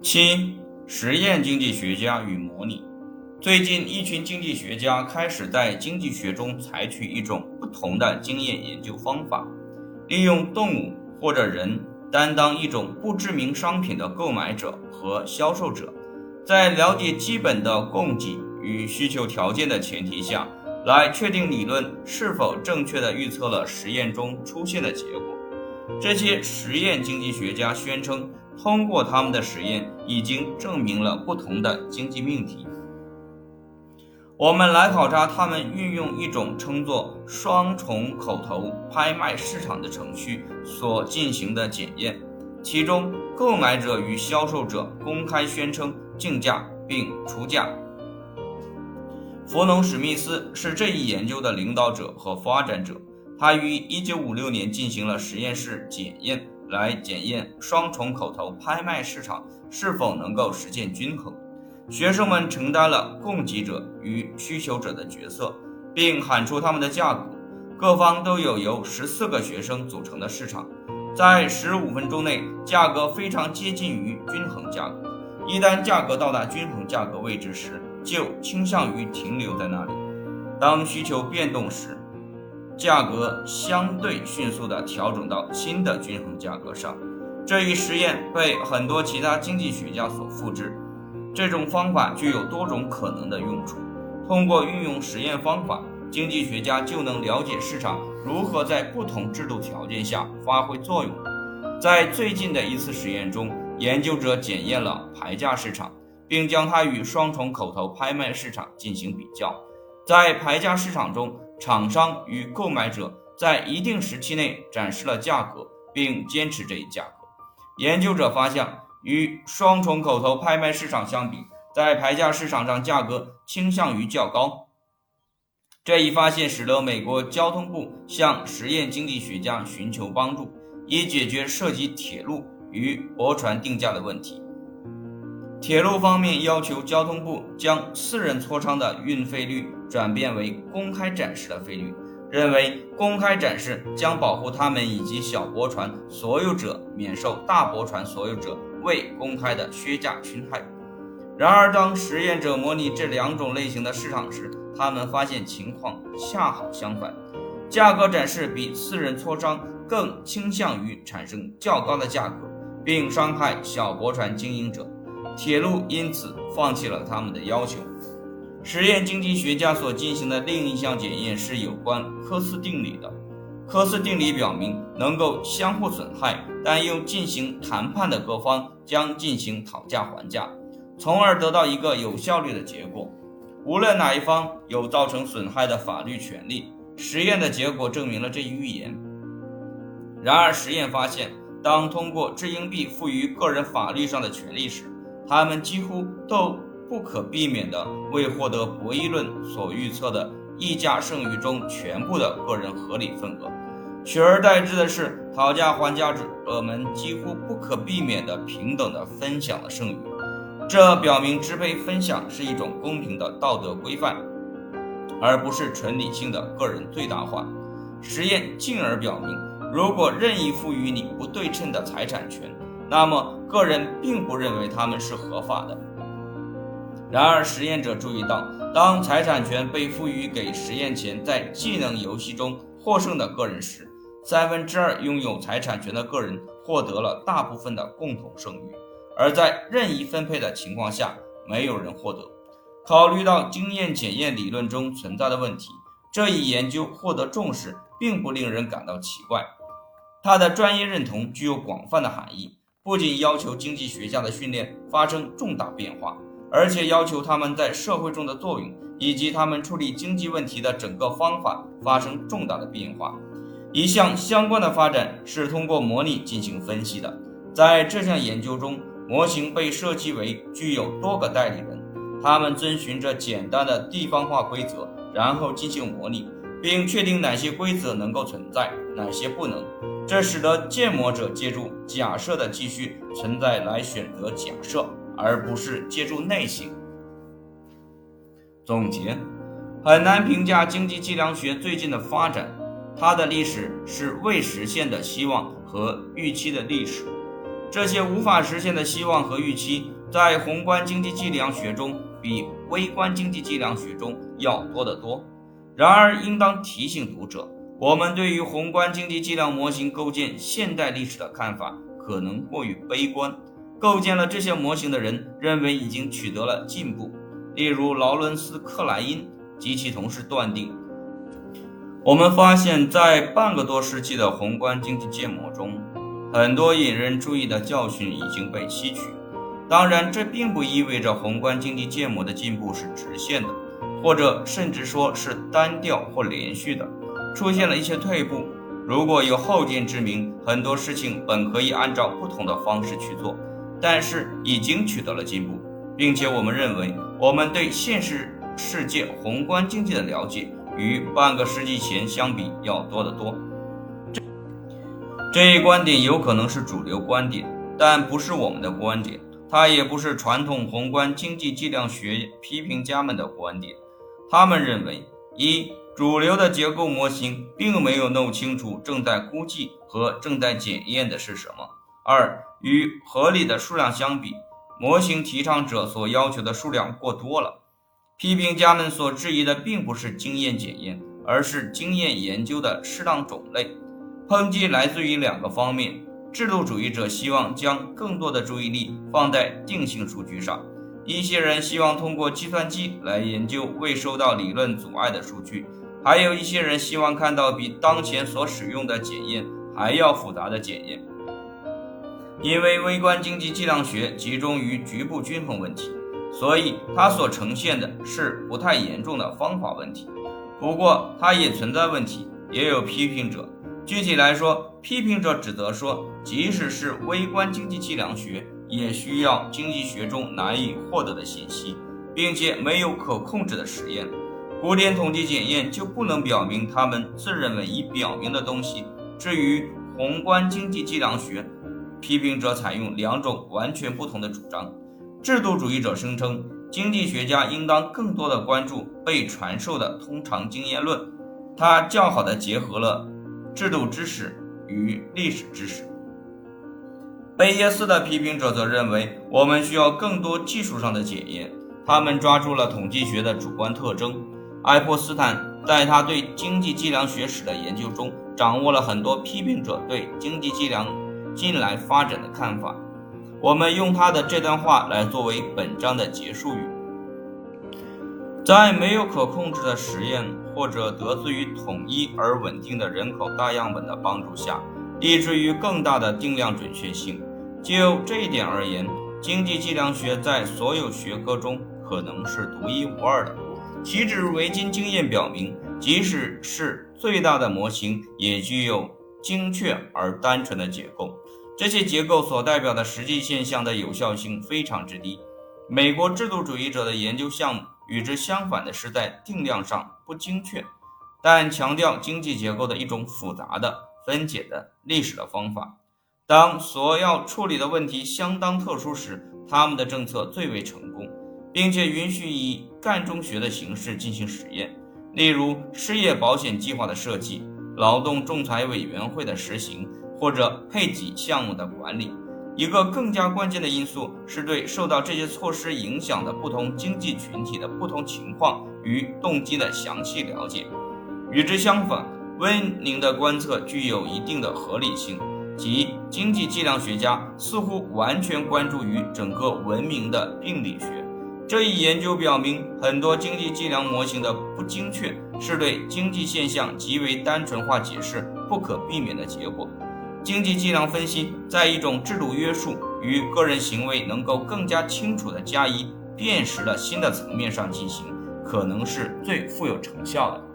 七、实验经济学家与模拟。最近，一群经济学家开始在经济学中采取一种不同的经验研究方法，利用动物或者人担当一种不知名商品的购买者和销售者，在了解基本的供给与需求条件的前提下，来确定理论是否正确地预测了实验中出现的结果。这些实验经济学家宣称。通过他们的实验，已经证明了不同的经济命题。我们来考察他们运用一种称作双重口头拍卖市场的程序所进行的检验，其中购买者与销售者公开宣称竞价并出价。弗农史密斯是这一研究的领导者和发展者，他于1956年进行了实验室检验。来检验双重口头拍卖市场是否能够实现均衡。学生们承担了供给者与需求者的角色，并喊出他们的价格。各方都有由十四个学生组成的市场，在十五分钟内，价格非常接近于均衡价格。一旦价格到达均衡价格位置时，就倾向于停留在那里。当需求变动时，价格相对迅速地调整到新的均衡价格上。这一实验被很多其他经济学家所复制。这种方法具有多种可能的用处。通过运用实验方法，经济学家就能了解市场如何在不同制度条件下发挥作用。在最近的一次实验中，研究者检验了牌价市场，并将它与双重口头拍卖市场进行比较。在牌价市场中，厂商与购买者在一定时期内展示了价格，并坚持这一价格。研究者发现，与双重口头拍卖市场相比，在牌价市场上价格倾向于较高。这一发现使得美国交通部向实验经济学家寻求帮助，以解决涉及铁路与驳船定价的问题。铁路方面要求交通部将私人磋商的运费率转变为公开展示的费率，认为公开展示将保护他们以及小驳船所有者免受大驳船所有者未公开的削价侵害。然而，当实验者模拟这两种类型的市场时，他们发现情况恰好相反：价格展示比私人磋商更倾向于产生较高的价格，并伤害小驳船经营者。铁路因此放弃了他们的要求。实验经济学家所进行的另一项检验是有关科斯定理的。科斯定理表明，能够相互损害但又进行谈判的各方将进行讨价还价，从而得到一个有效率的结果。无论哪一方有造成损害的法律权利，实验的结果证明了这一预言。然而，实验发现，当通过掷硬币赋予个人法律上的权利时，他们几乎都不可避免地为获得博弈论所预测的溢价剩余中全部的个人合理份额，取而代之的是讨价还价者们几乎不可避免地平等地分享了剩余。这表明支配分享是一种公平的道德规范，而不是纯理性的个人最大化。实验进而表明，如果任意赋予你不对称的财产权，那么。个人并不认为他们是合法的。然而，实验者注意到，当财产权被赋予给实验前在技能游戏中获胜的个人时，三分之二拥有财产权的个人获得了大部分的共同剩余，而在任意分配的情况下，没有人获得。考虑到经验检验理论中存在的问题，这一研究获得重视并不令人感到奇怪。它的专业认同具有广泛的含义。不仅要求经济学家的训练发生重大变化，而且要求他们在社会中的作用以及他们处理经济问题的整个方法发生重大的变化。一项相关的发展是通过模拟进行分析的。在这项研究中，模型被设计为具有多个代理人，他们遵循着简单的地方化规则，然后进行模拟，并确定哪些规则能够存在，哪些不能。这使得建模者借助假设的继续存在来选择假设，而不是借助内省。总结：很难评价经济计量学最近的发展，它的历史是未实现的希望和预期的历史。这些无法实现的希望和预期，在宏观经济计量学中比微观经济计量学中要多得多。然而，应当提醒读者，我们对于宏观经济计量模型构建现代历史的看法可能过于悲观。构建了这些模型的人认为已经取得了进步，例如劳伦斯·克莱因及其同事断定。我们发现，在半个多世纪的宏观经济建模中，很多引人注意的教训已经被吸取。当然，这并不意味着宏观经济建模的进步是直线的，或者甚至说是单调或连续的，出现了一些退步。如果有后见之明，很多事情本可以按照不同的方式去做。但是已经取得了进步，并且我们认为，我们对现实世界宏观经济的了解与半个世纪前相比要多得多。这这一观点有可能是主流观点，但不是我们的观点，它也不是传统宏观经济计量学批评家们的观点。他们认为，一主流的结构模型并没有弄清楚正在估计和正在检验的是什么。二与合理的数量相比，模型提倡者所要求的数量过多了。批评家们所质疑的并不是经验检验，而是经验研究的适当种类。抨击来自于两个方面：制度主义者希望将更多的注意力放在定性数据上；一些人希望通过计算机来研究未受到理论阻碍的数据；还有一些人希望看到比当前所使用的检验还要复杂的检验。因为微观经济计量学集中于局部均衡问题，所以它所呈现的是不太严重的方法问题。不过，它也存在问题，也有批评者。具体来说，批评者指责说，即使是微观经济计量学，也需要经济学中难以获得的信息，并且没有可控制的实验。古典统计检验就不能表明他们自认为已表明的东西。至于宏观经济计量学，批评者采用两种完全不同的主张。制度主义者声称，经济学家应当更多地关注被传授的通常经验论，它较好的结合了制度知识与历史知识。贝叶斯的批评者则认为，我们需要更多技术上的检验。他们抓住了统计学的主观特征。爱泼斯坦在他对经济计量学史的研究中，掌握了很多批评者对经济计量。近来发展的看法，我们用他的这段话来作为本章的结束语。在没有可控制的实验或者得自于统一而稳定的人口大样本的帮助下，以至于更大的定量准确性。就这一点而言，经济计量学在所有学科中可能是独一无二的。其至为今经验表明，即使是最大的模型，也具有精确而单纯的结构。这些结构所代表的实际现象的有效性非常之低。美国制度主义者的研究项目与之相反的是在定量上不精确，但强调经济结构的一种复杂的分解的历史的方法。当所要处理的问题相当特殊时，他们的政策最为成功，并且允许以干中学的形式进行实验，例如失业保险计划的设计、劳动仲裁委员会的实行。或者配给项目的管理，一个更加关键的因素是对受到这些措施影响的不同经济群体的不同情况与动机的详细了解。与之相反，温宁的观测具有一定的合理性，即经济计量学家似乎完全关注于整个文明的病理学。这一研究表明，很多经济计量模型的不精确是对经济现象极为单纯化解释不可避免的结果。经济计量分析在一种制度约束与个人行为能够更加清楚地加以辨识的新的层面上进行，可能是最富有成效的。